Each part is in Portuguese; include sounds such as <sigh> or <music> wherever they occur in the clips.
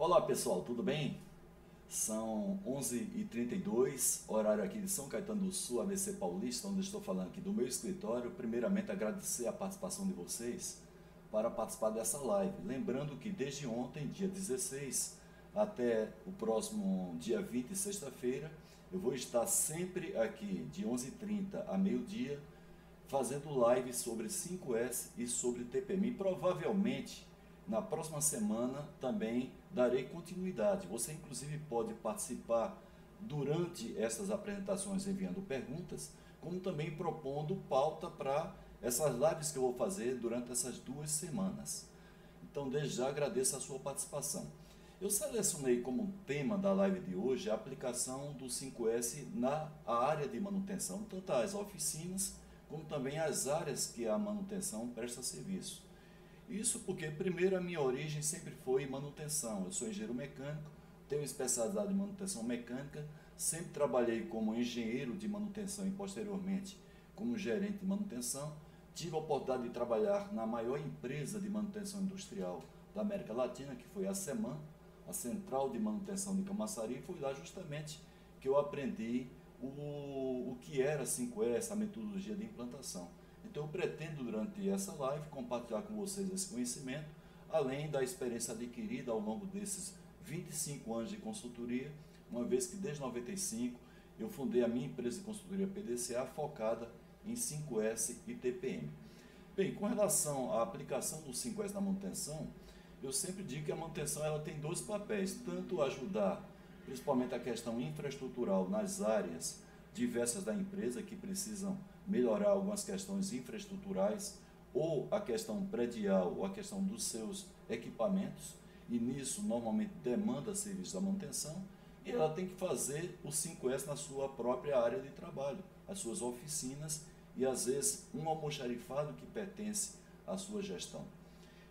Olá pessoal, tudo bem? São 11h32, horário aqui de São Caetano do Sul, ABC Paulista, onde estou falando aqui do meu escritório. Primeiramente, agradecer a participação de vocês para participar dessa live. Lembrando que desde ontem, dia 16, até o próximo dia 20, sexta-feira, eu vou estar sempre aqui de 11h30 a meio-dia, fazendo live sobre 5S e sobre TPM. E provavelmente na próxima semana também darei continuidade. Você, inclusive, pode participar durante essas apresentações enviando perguntas, como também propondo pauta para essas lives que eu vou fazer durante essas duas semanas. Então, desde já agradeço a sua participação. Eu selecionei como tema da live de hoje a aplicação do 5S na área de manutenção, tanto as oficinas como também as áreas que a manutenção presta serviço. Isso porque, primeiro, a minha origem sempre foi manutenção. Eu sou engenheiro mecânico, tenho especialidade em manutenção mecânica, sempre trabalhei como engenheiro de manutenção e, posteriormente, como gerente de manutenção. Tive a oportunidade de trabalhar na maior empresa de manutenção industrial da América Latina, que foi a SEMAN, a Central de Manutenção de Camaçari. Foi lá justamente que eu aprendi o, o que era 5S, a metodologia de implantação. Então eu pretendo durante essa live compartilhar com vocês esse conhecimento, além da experiência adquirida ao longo desses 25 anos de consultoria, uma vez que desde 95 eu fundei a minha empresa de consultoria PDCA focada em 5S e TPM. Bem, com relação à aplicação do 5S na manutenção, eu sempre digo que a manutenção ela tem dois papéis, tanto ajudar principalmente a questão infraestrutural nas áreas diversas da empresa que precisam melhorar algumas questões infraestruturais ou a questão predial ou a questão dos seus equipamentos, e nisso normalmente demanda serviço da manutenção, e ela tem que fazer o 5S na sua própria área de trabalho, as suas oficinas e às vezes um almoxarifado que pertence à sua gestão.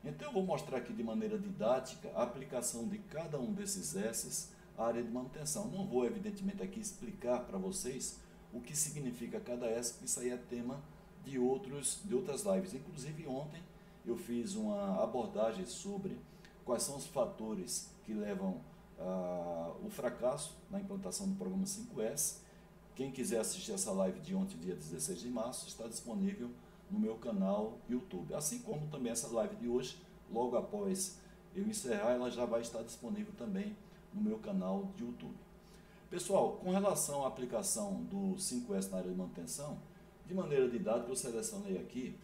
Então eu vou mostrar aqui de maneira didática a aplicação de cada um desses S's área de manutenção. Não vou evidentemente aqui explicar para vocês o que significa cada porque isso aí é tema de, outros, de outras lives. Inclusive, ontem eu fiz uma abordagem sobre quais são os fatores que levam ah, o fracasso na implantação do programa 5S. Quem quiser assistir essa live de ontem, dia 16 de março, está disponível no meu canal YouTube. Assim como também essa live de hoje, logo após eu encerrar, ela já vai estar disponível também no meu canal de YouTube. Pessoal, com relação à aplicação do 5S na área de manutenção, de maneira didática eu selecionei aqui,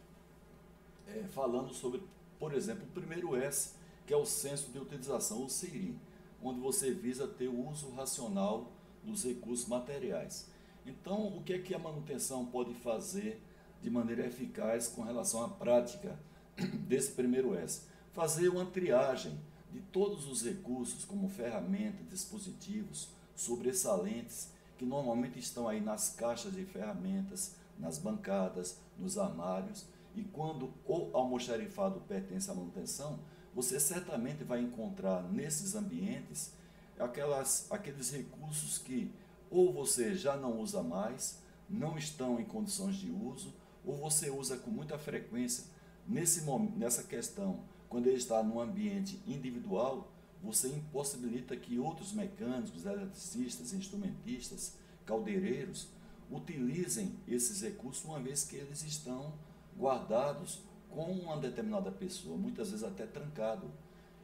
é, falando sobre, por exemplo, o primeiro S, que é o senso de utilização, o CIRI, onde você visa ter o uso racional dos recursos materiais. Então, o que é que a manutenção pode fazer de maneira eficaz com relação à prática <clears throat> desse primeiro S? Fazer uma triagem de todos os recursos, como ferramentas, dispositivos, sobressalentes que normalmente estão aí nas caixas de ferramentas, nas bancadas, nos armários. E quando o almoxarifado pertence à manutenção, você certamente vai encontrar nesses ambientes aquelas, aqueles recursos que ou você já não usa mais, não estão em condições de uso, ou você usa com muita frequência nesse nessa questão, quando ele está num ambiente individual, você impossibilita que outros mecânicos, eletricistas, instrumentistas, caldeireiros utilizem esses recursos uma vez que eles estão guardados com uma determinada pessoa, muitas vezes até trancado.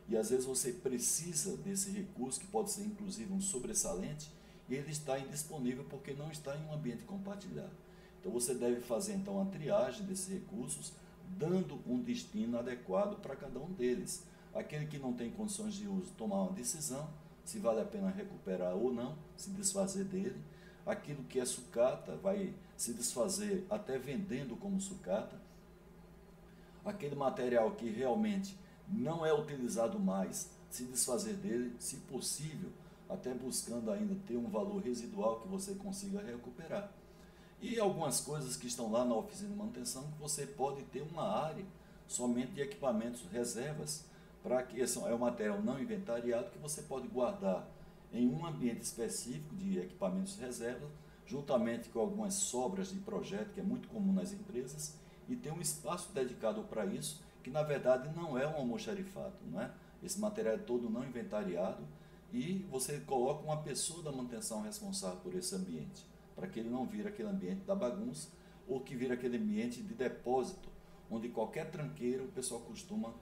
E às vezes você precisa desse recurso, que pode ser inclusive um sobressalente, e ele está indisponível porque não está em um ambiente compartilhado. Então você deve fazer então a triagem desses recursos, dando um destino adequado para cada um deles aquele que não tem condições de uso tomar uma decisão, se vale a pena recuperar ou não, se desfazer dele. Aquilo que é sucata vai se desfazer até vendendo como sucata. Aquele material que realmente não é utilizado mais, se desfazer dele, se possível, até buscando ainda ter um valor residual que você consiga recuperar. E algumas coisas que estão lá na oficina de manutenção que você pode ter uma área somente de equipamentos reservas para que esse é um material não inventariado que você pode guardar em um ambiente específico de equipamentos reserva, juntamente com algumas sobras de projeto, que é muito comum nas empresas, e ter um espaço dedicado para isso, que na verdade não é um almoxarifado, não é? esse material é todo não inventariado e você coloca uma pessoa da manutenção responsável por esse ambiente, para que ele não vire aquele ambiente da bagunça ou que vire aquele ambiente de depósito, onde qualquer tranqueiro o pessoal costuma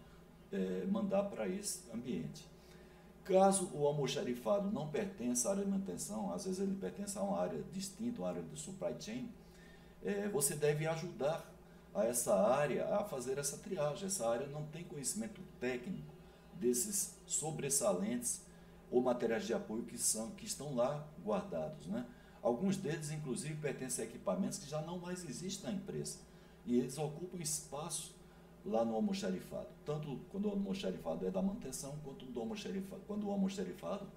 é, mandar para esse ambiente. Caso o almoxarifado não pertença à área de manutenção, às vezes ele pertence a uma área distinta, uma área de supply chain, é, você deve ajudar a essa área a fazer essa triagem. Essa área não tem conhecimento técnico desses sobressalentes ou materiais de apoio que, são, que estão lá guardados. Né? Alguns deles, inclusive, pertencem a equipamentos que já não mais existem na empresa. E eles ocupam espaço lá no almoxarifado. Tanto quando o almoxarifado é da manutenção, quanto do almoxarifado, quando o almoxarifado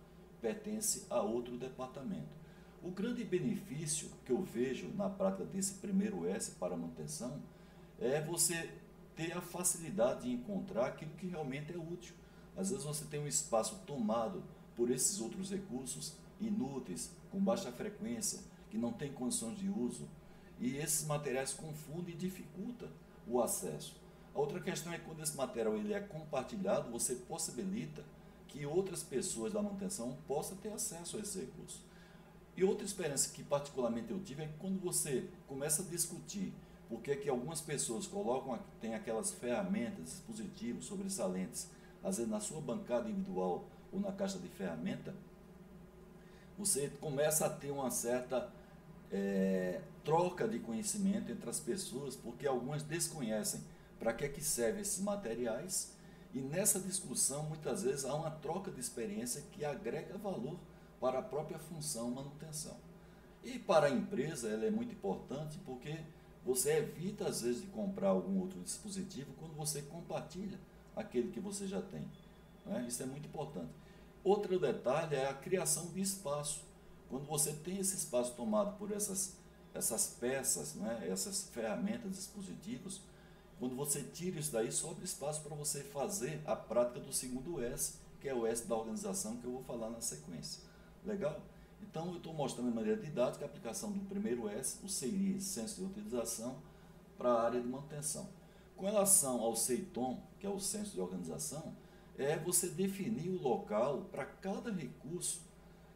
pertence a outro departamento. O grande benefício que eu vejo na prática desse primeiro S para manutenção é você ter a facilidade de encontrar aquilo que realmente é útil. Às vezes você tem um espaço tomado por esses outros recursos inúteis, com baixa frequência, que não tem condições de uso, e esses materiais confundem e dificultam o acesso. A outra questão é que quando esse material ele é compartilhado, você possibilita que outras pessoas da manutenção possam ter acesso a esse recurso. E outra experiência que particularmente eu tive é que quando você começa a discutir por que, que algumas pessoas colocam, tem aquelas ferramentas, dispositivos sobressalentes, às vezes na sua bancada individual ou na caixa de ferramenta, você começa a ter uma certa é, troca de conhecimento entre as pessoas, porque algumas desconhecem para que, é que servem esses materiais, e nessa discussão, muitas vezes, há uma troca de experiência que agrega valor para a própria função manutenção. E para a empresa, ela é muito importante porque você evita, às vezes, de comprar algum outro dispositivo quando você compartilha aquele que você já tem. Né? Isso é muito importante. Outro detalhe é a criação de espaço. Quando você tem esse espaço tomado por essas, essas peças, né? essas ferramentas, dispositivos, quando você tira isso daí, sobra espaço para você fazer a prática do segundo S, que é o S da organização, que eu vou falar na sequência. Legal? Então, eu estou mostrando de maneira didática a aplicação do primeiro S, o CIRI, Senso de Utilização, para a área de manutenção. Com relação ao CEITOM, que é o Senso de Organização, é você definir o local para cada recurso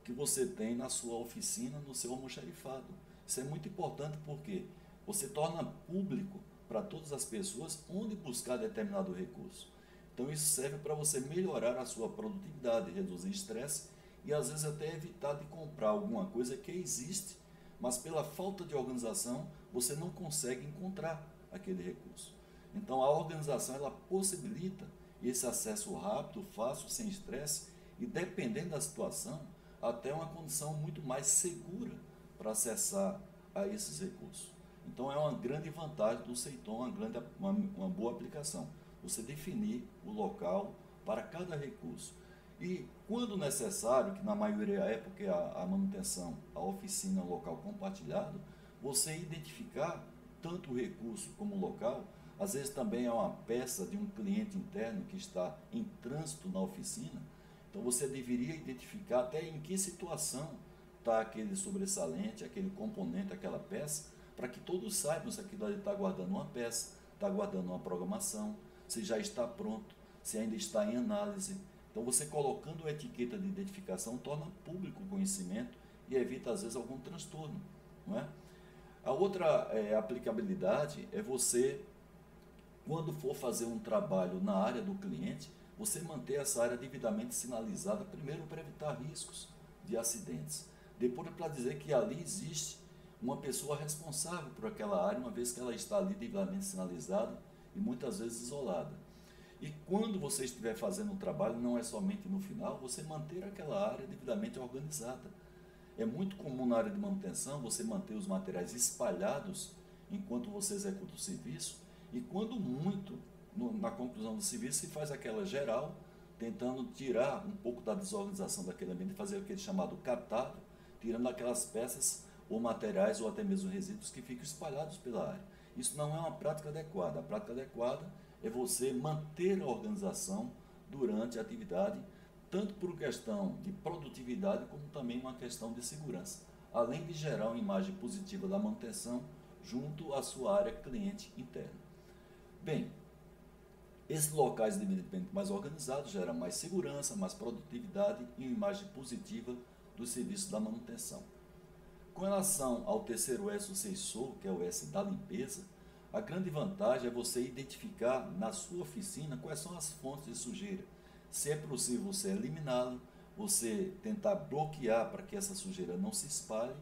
que você tem na sua oficina, no seu almoxarifado. Isso é muito importante porque você torna público para todas as pessoas onde buscar determinado recurso. Então isso serve para você melhorar a sua produtividade, reduzir estresse e às vezes até evitar de comprar alguma coisa que existe, mas pela falta de organização você não consegue encontrar aquele recurso. Então a organização ela possibilita esse acesso rápido, fácil, sem estresse e dependendo da situação, até uma condição muito mais segura para acessar a esses recursos. Então é uma grande vantagem do Seiton, uma, grande, uma, uma boa aplicação. Você definir o local para cada recurso. E quando necessário, que na maioria é porque a, a manutenção, a oficina, o local compartilhado, você identificar tanto o recurso como o local, às vezes também é uma peça de um cliente interno que está em trânsito na oficina, então você deveria identificar até em que situação está aquele sobressalente, aquele componente, aquela peça, para que todos saibam se aquilo ali está guardando uma peça, está guardando uma programação, se já está pronto, se ainda está em análise. Então, você colocando a etiqueta de identificação torna público o conhecimento e evita, às vezes, algum transtorno. Não é? A outra é, aplicabilidade é você, quando for fazer um trabalho na área do cliente, você manter essa área devidamente sinalizada, primeiro para evitar riscos de acidentes, depois para dizer que ali existe uma pessoa responsável por aquela área, uma vez que ela está ali devidamente sinalizada e muitas vezes isolada. E quando você estiver fazendo o trabalho, não é somente no final, você manter aquela área devidamente organizada. É muito comum na área de manutenção você manter os materiais espalhados enquanto você executa o serviço, e quando muito, no, na conclusão do serviço, se faz aquela geral, tentando tirar um pouco da desorganização daquele ambiente, fazer aquele chamado catado, tirando aquelas peças ou materiais ou até mesmo resíduos que ficam espalhados pela área. Isso não é uma prática adequada. A prática adequada é você manter a organização durante a atividade, tanto por questão de produtividade, como também uma questão de segurança, além de gerar uma imagem positiva da manutenção junto à sua área cliente interna. Bem, Esses locais devidamente mais organizados geram mais segurança, mais produtividade e uma imagem positiva do serviço da manutenção. Com relação ao terceiro S, o sensor, que é o S da limpeza, a grande vantagem é você identificar na sua oficina quais são as fontes de sujeira. Se é possível você eliminá-la, você tentar bloquear para que essa sujeira não se espalhe,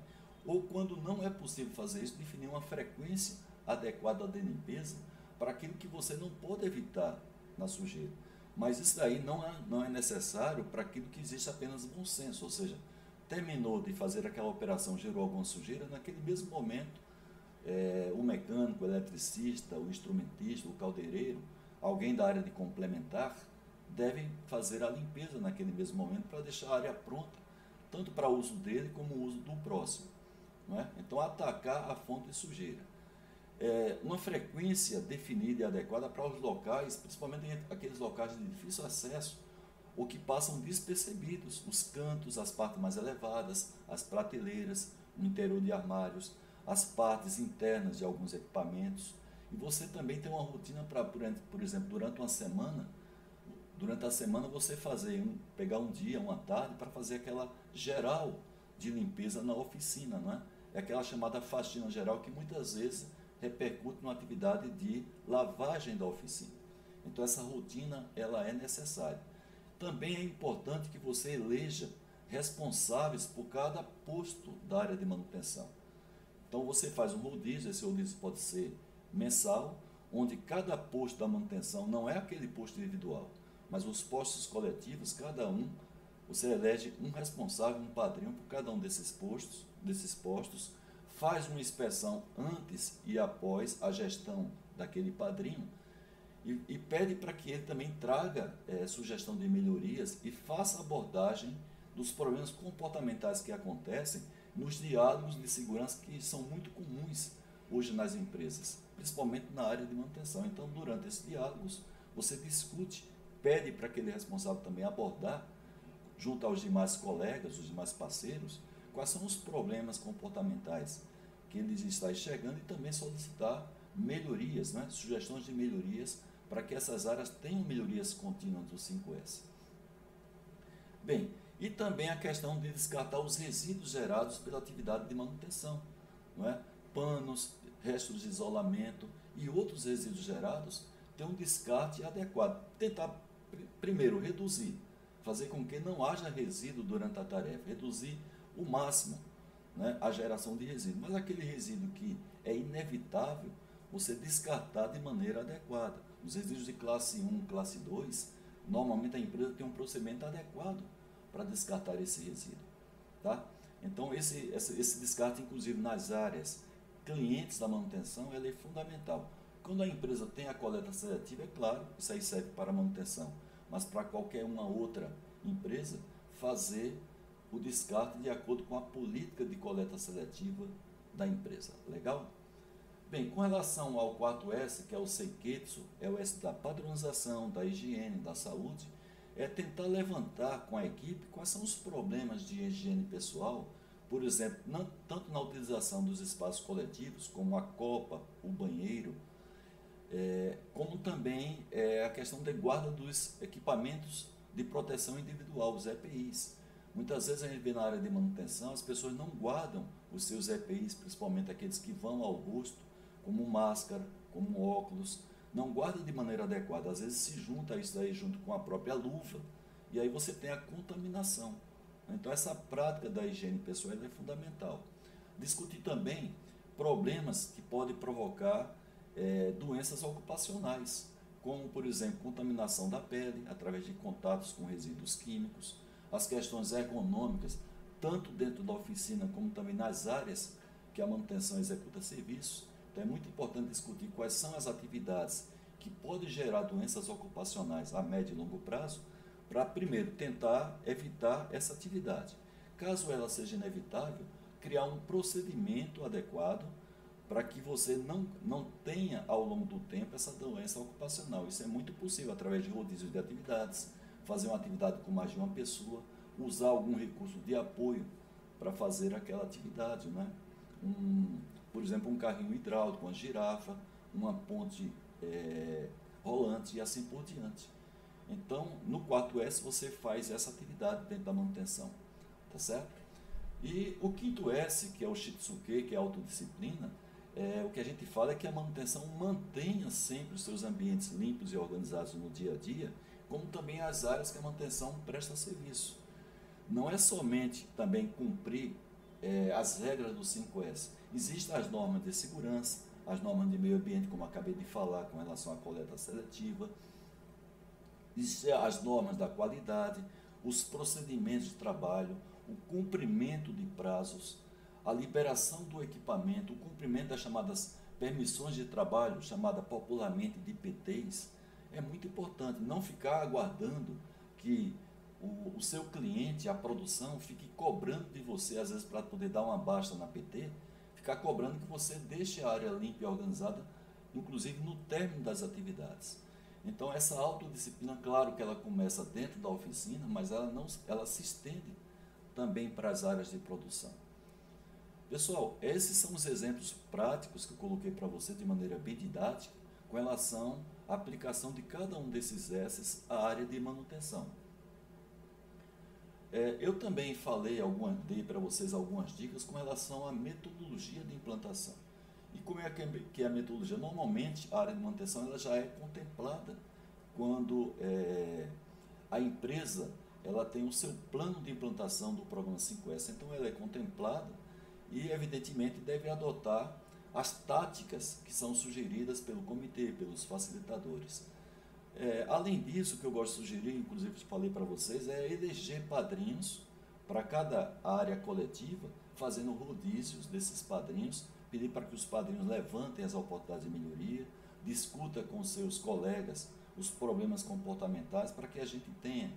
ou quando não é possível fazer isso, definir uma frequência adequada de limpeza para aquilo que você não pode evitar na sujeira. Mas isso daí não é, não é necessário para aquilo que existe apenas bom senso, ou seja, terminou de fazer aquela operação, gerou alguma sujeira, naquele mesmo momento, é, o mecânico, o eletricista, o instrumentista, o caldeireiro, alguém da área de complementar, devem fazer a limpeza naquele mesmo momento para deixar a área pronta, tanto para o uso dele como o uso do próximo. Não é? Então, atacar a fonte de sujeira é, uma frequência definida e adequada para os locais, principalmente aqueles locais de difícil acesso, ou que passam despercebidos, os cantos, as partes mais elevadas, as prateleiras, o interior de armários, as partes internas de alguns equipamentos. E você também tem uma rotina para, por exemplo, durante uma semana, durante a semana você fazer um, pegar um dia, uma tarde para fazer aquela geral de limpeza na oficina, não é? É aquela chamada faxina geral que muitas vezes repercute numa atividade de lavagem da oficina. Então essa rotina ela é necessária. Também é importante que você eleja responsáveis por cada posto da área de manutenção. Então você faz um rodízio, esse rodízio pode ser mensal, onde cada posto da manutenção não é aquele posto individual, mas os postos coletivos, cada um, você elege um responsável, um padrinho por cada um desses postos, desses postos, faz uma inspeção antes e após a gestão daquele padrinho e, e pede para que ele também traga é, sugestão de melhorias e faça abordagem dos problemas comportamentais que acontecem nos diálogos de segurança que são muito comuns hoje nas empresas, principalmente na área de manutenção. Então, durante esses diálogos, você discute, pede para aquele responsável também abordar, junto aos demais colegas, os demais parceiros, quais são os problemas comportamentais que eles estão enxergando e também solicitar melhorias, né? sugestões de melhorias para que essas áreas tenham melhorias contínuas do 5S. Bem, e também a questão de descartar os resíduos gerados pela atividade de manutenção, não é? panos, restos de isolamento e outros resíduos gerados, ter um descarte adequado. Tentar, primeiro, reduzir, fazer com que não haja resíduo durante a tarefa, reduzir o máximo né, a geração de resíduo. Mas aquele resíduo que é inevitável, você descartar de maneira adequada. Os resíduos de classe 1, classe 2, normalmente a empresa tem um procedimento adequado para descartar esse resíduo. Tá? Então, esse, esse, esse descarte, inclusive nas áreas clientes da manutenção, ele é fundamental. Quando a empresa tem a coleta seletiva, é claro, isso aí serve para manutenção, mas para qualquer uma outra empresa, fazer o descarte de acordo com a política de coleta seletiva da empresa. Legal? Bem, com relação ao quarto S, que é o Seiketsu, é o S da padronização, da higiene, da saúde, é tentar levantar com a equipe quais são os problemas de higiene pessoal, por exemplo, tanto na utilização dos espaços coletivos, como a copa, o banheiro, é, como também é, a questão de guarda dos equipamentos de proteção individual, os EPIs. Muitas vezes a gente vê na área de manutenção, as pessoas não guardam os seus EPIs, principalmente aqueles que vão ao rosto, como máscara, como óculos, não guarda de maneira adequada. Às vezes se junta isso daí junto com a própria luva, e aí você tem a contaminação. Então essa prática da higiene pessoal é fundamental. Discutir também problemas que podem provocar é, doenças ocupacionais, como por exemplo contaminação da pele através de contatos com resíduos químicos, as questões ergonômicas, tanto dentro da oficina como também nas áreas que a manutenção executa serviços. Então é muito importante discutir quais são as atividades que podem gerar doenças ocupacionais a médio e longo prazo, para primeiro tentar evitar essa atividade. Caso ela seja inevitável, criar um procedimento adequado para que você não, não tenha ao longo do tempo essa doença ocupacional. Isso é muito possível através de rodízios de atividades, fazer uma atividade com mais de uma pessoa, usar algum recurso de apoio para fazer aquela atividade, né? Um, por exemplo, um carrinho hidráulico, uma girafa, uma ponte, é, rolante e assim por diante. Então, no quarto S você faz essa atividade dentro da manutenção, tá certo? E o quinto S, que é o Shitsuke, que é a autodisciplina, é, o que a gente fala é que a manutenção mantenha sempre os seus ambientes limpos e organizados no dia a dia, como também as áreas que a manutenção presta serviço. Não é somente também cumprir é, as regras do 5S. Existem as normas de segurança, as normas de meio ambiente, como acabei de falar, com relação à coleta seletiva, Existem as normas da qualidade, os procedimentos de trabalho, o cumprimento de prazos, a liberação do equipamento, o cumprimento das chamadas permissões de trabalho, chamada popularmente de PTs, é muito importante. Não ficar aguardando que o, o seu cliente, a produção, fique cobrando de você, às vezes para poder dar uma baixa na PT, ficar cobrando que você deixe a área limpa e organizada, inclusive no término das atividades. Então essa autodisciplina, claro que ela começa dentro da oficina, mas ela não, ela se estende também para as áreas de produção. Pessoal, esses são os exemplos práticos que eu coloquei para você de maneira bem didática com relação aplicação de cada um desses S's à área de manutenção. É, eu também falei, alguma, dei para vocês algumas dicas com relação à metodologia de implantação. E como é que é a metodologia? Normalmente, a área de manutenção ela já é contemplada quando é, a empresa ela tem o seu plano de implantação do programa 5S. Então, ela é contemplada e, evidentemente, deve adotar as táticas que são sugeridas pelo comitê, pelos facilitadores. É, além disso, o que eu gosto de sugerir, inclusive falei para vocês, é eleger padrinhos para cada área coletiva, fazendo rodízios desses padrinhos pedir para que os padrinhos levantem as oportunidades de melhoria, discuta com seus colegas os problemas comportamentais para que a gente tenha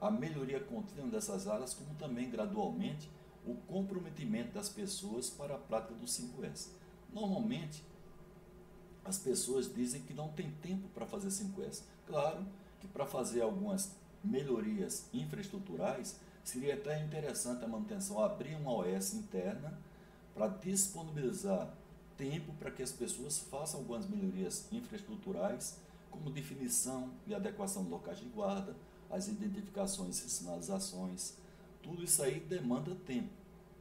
a melhoria contínua dessas áreas, como também gradualmente o comprometimento das pessoas para a prática do 5S. Normalmente, as pessoas dizem que não tem tempo para fazer 5S. Claro que para fazer algumas melhorias infraestruturais, seria até interessante a manutenção abrir uma OS interna para disponibilizar tempo para que as pessoas façam algumas melhorias infraestruturais, como definição e adequação de locais de guarda, as identificações e sinalizações. Tudo isso aí demanda tempo.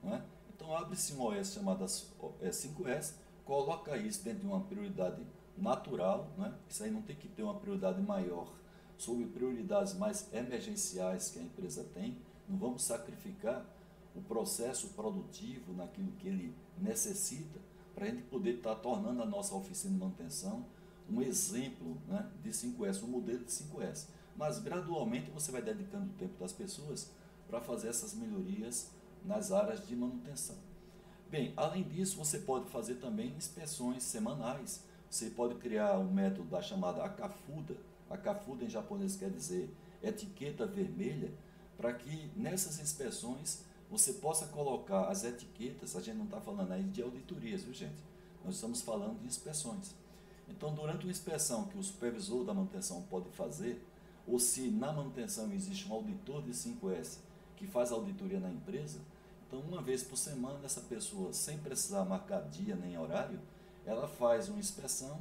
Não é? Então, abre-se um OS chamado 5S, coloca isso dentro de uma prioridade natural, né? isso aí não tem que ter uma prioridade maior sobre prioridades mais emergenciais que a empresa tem. Não vamos sacrificar o processo produtivo naquilo que ele necessita, para a gente poder estar tá tornando a nossa oficina de manutenção um exemplo né, de 5S, um modelo de 5S. Mas gradualmente você vai dedicando o tempo das pessoas para fazer essas melhorias nas áreas de manutenção. Bem, além disso, você pode fazer também inspeções semanais. Você pode criar um método da chamada ACAFUDA. ACAFUDA em japonês quer dizer etiqueta vermelha, para que nessas inspeções você possa colocar as etiquetas, a gente não está falando aí de auditorias, viu gente? Nós estamos falando de inspeções. Então, durante uma inspeção que o supervisor da manutenção pode fazer, ou se na manutenção existe um auditor de 5S que faz auditoria na empresa, então uma vez por semana essa pessoa, sem precisar marcar dia nem horário, ela faz uma inspeção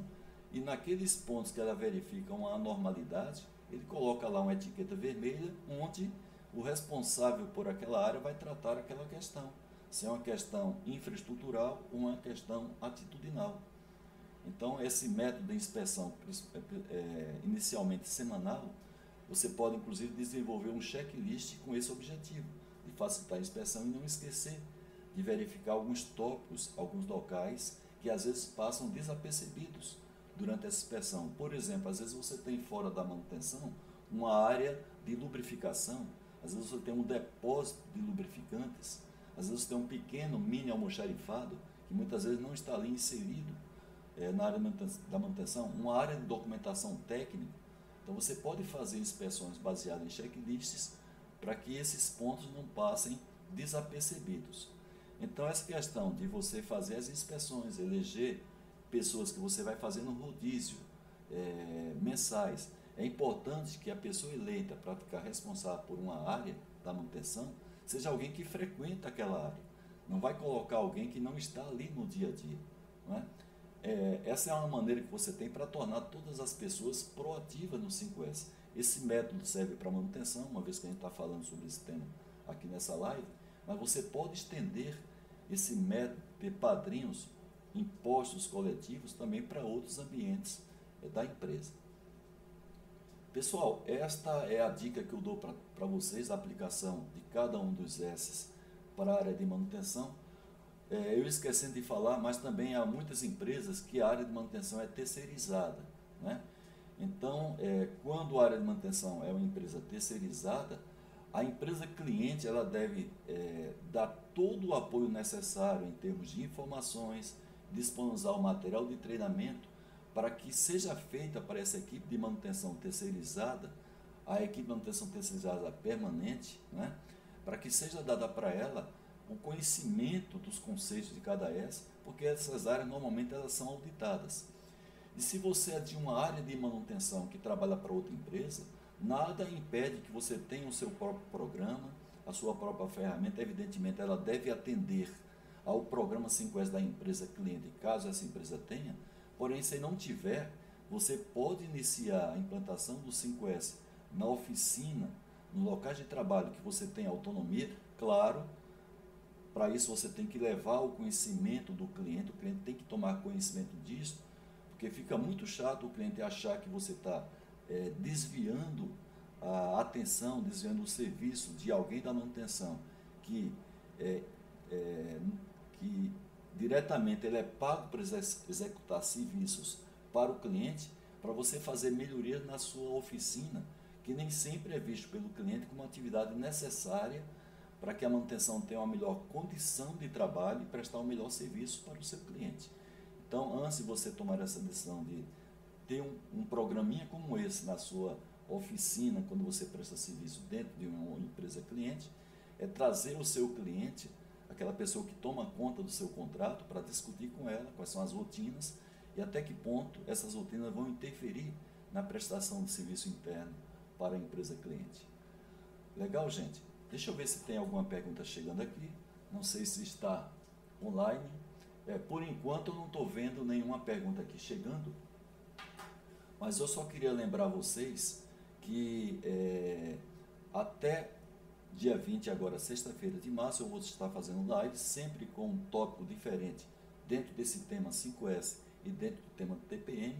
e naqueles pontos que ela verifica uma anormalidade, ele coloca lá uma etiqueta vermelha onde o responsável por aquela área vai tratar aquela questão, se é uma questão infraestrutural ou uma questão atitudinal. Então, esse método de inspeção, é, inicialmente semanal, você pode inclusive desenvolver um checklist com esse objetivo, de facilitar a inspeção e não esquecer de verificar alguns tópicos, alguns locais que às vezes passam desapercebidos durante essa inspeção. Por exemplo, às vezes você tem fora da manutenção uma área de lubrificação às vezes você tem um depósito de lubrificantes, às vezes você tem um pequeno mini almoxarifado que muitas vezes não está ali inserido é, na área da manutenção, uma área de documentação técnica. Então você pode fazer inspeções baseadas em checklists para que esses pontos não passem desapercebidos. Então essa questão de você fazer as inspeções, eleger pessoas que você vai fazer no rodízio é, mensais, é importante que a pessoa eleita para ficar responsável por uma área da manutenção seja alguém que frequenta aquela área. Não vai colocar alguém que não está ali no dia a dia. Não é? É, essa é uma maneira que você tem para tornar todas as pessoas proativas no 5S. Esse método serve para manutenção, uma vez que a gente está falando sobre esse tema aqui nessa live, mas você pode estender esse método de padrinhos, impostos coletivos também para outros ambientes é, da empresa. Pessoal, esta é a dica que eu dou para vocês da aplicação de cada um dos S para a área de manutenção. É, eu esquecendo de falar, mas também há muitas empresas que a área de manutenção é terceirizada. Né? Então, é, quando a área de manutenção é uma empresa terceirizada, a empresa cliente ela deve é, dar todo o apoio necessário em termos de informações, disponibilizar o material de treinamento para que seja feita para essa equipe de manutenção terceirizada, a equipe de manutenção terceirizada permanente, né, para que seja dada para ela o conhecimento dos conceitos de cada S, porque essas áreas normalmente elas são auditadas. E se você é de uma área de manutenção que trabalha para outra empresa, nada impede que você tenha o seu próprio programa, a sua própria ferramenta, evidentemente ela deve atender ao programa 5S da empresa cliente, caso essa empresa tenha, Porém, se não tiver, você pode iniciar a implantação do 5S na oficina, no local de trabalho que você tem autonomia, claro, para isso você tem que levar o conhecimento do cliente, o cliente tem que tomar conhecimento disso, porque fica muito chato o cliente achar que você está é, desviando a atenção, desviando o serviço de alguém da manutenção, que, é, é, que diretamente ele é pago para executar serviços para o cliente, para você fazer melhorias na sua oficina, que nem sempre é visto pelo cliente como atividade necessária para que a manutenção tenha uma melhor condição de trabalho e prestar um melhor serviço para o seu cliente. Então, antes de você tomar essa decisão de ter um, um programinha como esse na sua oficina, quando você presta serviço dentro de uma empresa cliente, é trazer o seu cliente aquela pessoa que toma conta do seu contrato para discutir com ela quais são as rotinas e até que ponto essas rotinas vão interferir na prestação de serviço interno para a empresa cliente. Legal, gente? Deixa eu ver se tem alguma pergunta chegando aqui. Não sei se está online. É, por enquanto eu não estou vendo nenhuma pergunta aqui chegando, mas eu só queria lembrar vocês que é, até Dia 20, agora sexta-feira de março, eu vou estar fazendo live, sempre com um tópico diferente dentro desse tema 5S e dentro do tema TPM.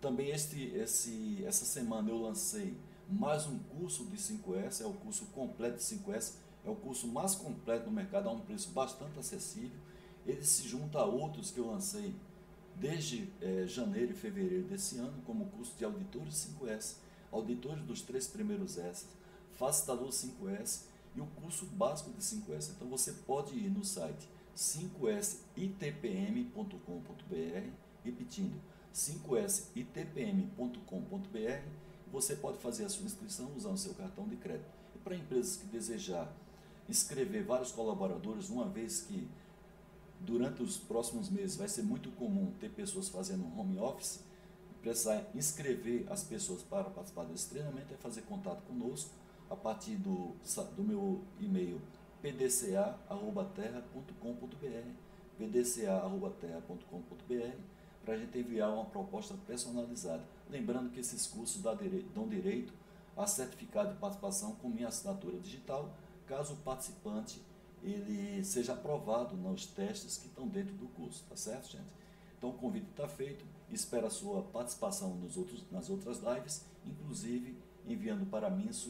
Também este, esse, essa semana eu lancei mais um curso de 5S, é o curso completo de 5S, é o curso mais completo do mercado, a um preço bastante acessível. Ele se junta a outros que eu lancei desde é, janeiro e fevereiro desse ano, como o curso de auditores 5S, auditores dos três primeiros S, facilitador 5S e o curso básico de 5S. Então você pode ir no site 5sitpm.com.br, repetindo, 5sitpm.com.br, você pode fazer a sua inscrição usando seu cartão de crédito. E para empresas que desejar inscrever vários colaboradores, uma vez que durante os próximos meses vai ser muito comum ter pessoas fazendo home office, precisar inscrever as pessoas para participar desse treinamento é fazer contato conosco a partir do, do meu e-mail pdca.terra.com.br pdca.terra.com.br para a gente enviar uma proposta personalizada. Lembrando que esses cursos dão direito a certificado de participação com minha assinatura digital, caso o participante ele seja aprovado nos testes que estão dentro do curso, tá certo, gente? Então o convite está feito, espero a sua participação nos outros, nas outras lives, inclusive enviando para mim sugestões